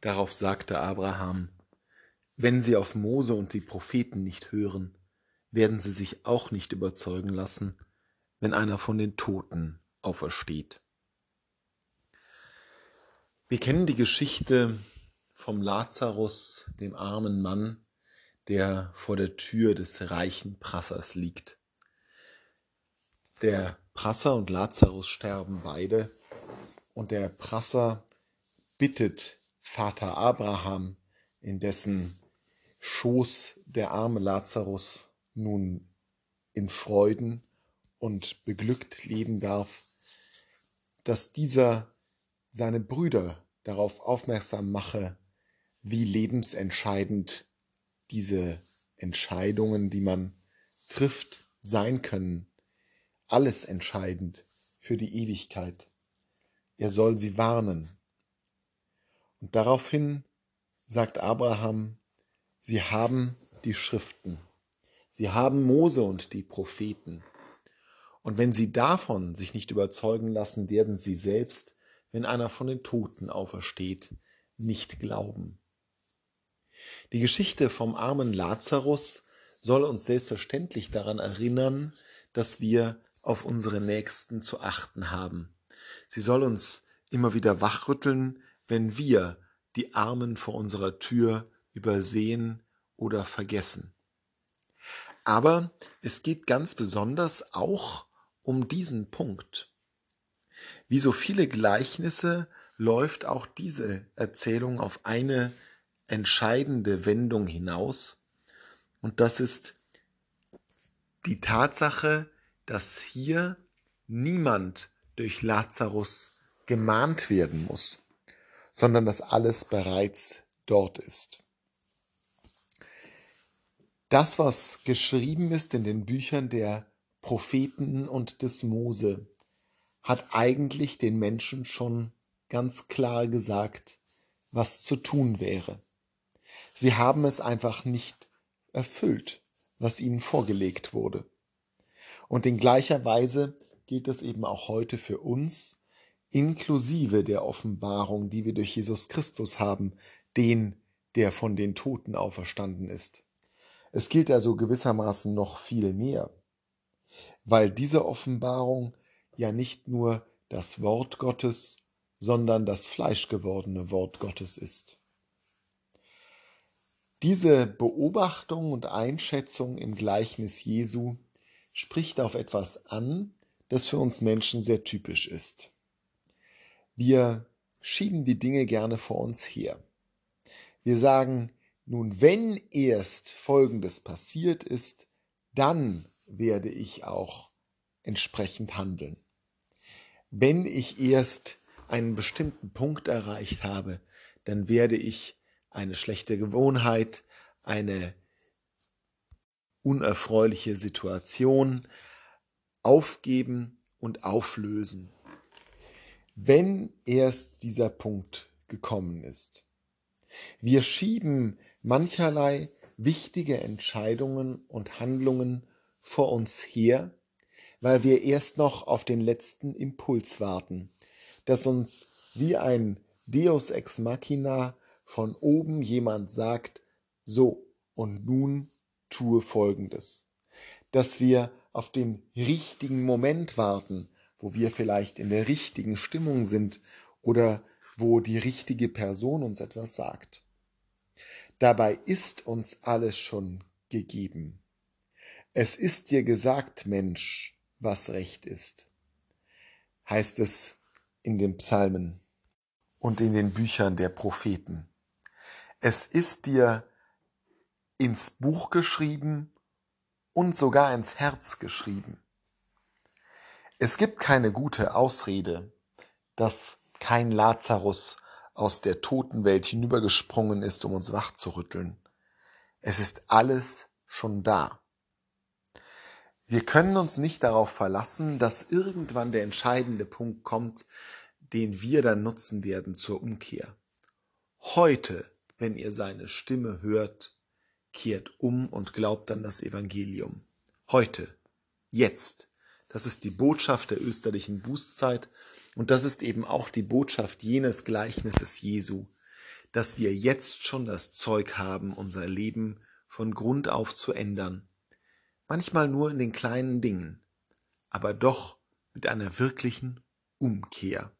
Darauf sagte Abraham, wenn sie auf Mose und die Propheten nicht hören, werden sie sich auch nicht überzeugen lassen, wenn einer von den Toten aufersteht. Wir kennen die Geschichte vom Lazarus, dem armen Mann, der vor der Tür des reichen Prassers liegt. Der Prasser und Lazarus sterben beide und der Prasser bittet Vater Abraham, in dessen Schoß der arme Lazarus nun in Freuden und beglückt leben darf, dass dieser seine Brüder darauf aufmerksam mache, wie lebensentscheidend diese Entscheidungen, die man trifft, sein können. Alles entscheidend für die Ewigkeit. Er soll sie warnen. Und daraufhin sagt Abraham, sie haben die Schriften. Sie haben Mose und die Propheten. Und wenn sie davon sich nicht überzeugen lassen, werden sie selbst, wenn einer von den Toten aufersteht, nicht glauben. Die Geschichte vom armen Lazarus soll uns selbstverständlich daran erinnern, dass wir auf unsere Nächsten zu achten haben. Sie soll uns immer wieder wachrütteln, wenn wir die Armen vor unserer Tür übersehen oder vergessen. Aber es geht ganz besonders auch um diesen Punkt. Wie so viele Gleichnisse läuft auch diese Erzählung auf eine entscheidende Wendung hinaus. Und das ist die Tatsache, dass hier niemand durch Lazarus gemahnt werden muss, sondern dass alles bereits dort ist. Das, was geschrieben ist in den Büchern der Propheten und des Mose, hat eigentlich den Menschen schon ganz klar gesagt, was zu tun wäre. Sie haben es einfach nicht erfüllt, was ihnen vorgelegt wurde. Und in gleicher Weise geht es eben auch heute für uns, inklusive der Offenbarung, die wir durch Jesus Christus haben, den, der von den Toten auferstanden ist. Es gilt also gewissermaßen noch viel mehr, weil diese Offenbarung ja nicht nur das Wort Gottes, sondern das fleischgewordene Wort Gottes ist. Diese Beobachtung und Einschätzung im Gleichnis Jesu spricht auf etwas an, das für uns Menschen sehr typisch ist. Wir schieben die Dinge gerne vor uns her. Wir sagen, nun wenn erst Folgendes passiert ist, dann werde ich auch entsprechend handeln. Wenn ich erst einen bestimmten Punkt erreicht habe, dann werde ich eine schlechte Gewohnheit, eine unerfreuliche Situation aufgeben und auflösen, wenn erst dieser Punkt gekommen ist. Wir schieben mancherlei wichtige Entscheidungen und Handlungen vor uns her, weil wir erst noch auf den letzten Impuls warten, dass uns wie ein Deus ex machina von oben jemand sagt, so, und nun tue Folgendes. Dass wir auf den richtigen Moment warten, wo wir vielleicht in der richtigen Stimmung sind oder wo die richtige Person uns etwas sagt. Dabei ist uns alles schon gegeben. Es ist dir gesagt, Mensch, was recht ist, heißt es in den Psalmen und in den Büchern der Propheten. Es ist dir ins Buch geschrieben und sogar ins Herz geschrieben. Es gibt keine gute Ausrede, dass kein Lazarus aus der Totenwelt hinübergesprungen ist, um uns wachzurütteln. Es ist alles schon da. Wir können uns nicht darauf verlassen, dass irgendwann der entscheidende Punkt kommt, den wir dann nutzen werden zur Umkehr. Heute wenn ihr seine Stimme hört, kehrt um und glaubt an das Evangelium. Heute, jetzt. Das ist die Botschaft der österlichen Bußzeit und das ist eben auch die Botschaft jenes Gleichnisses Jesu. dass wir jetzt schon das Zeug haben, unser Leben von Grund auf zu ändern. Manchmal nur in den kleinen Dingen, aber doch mit einer wirklichen Umkehr.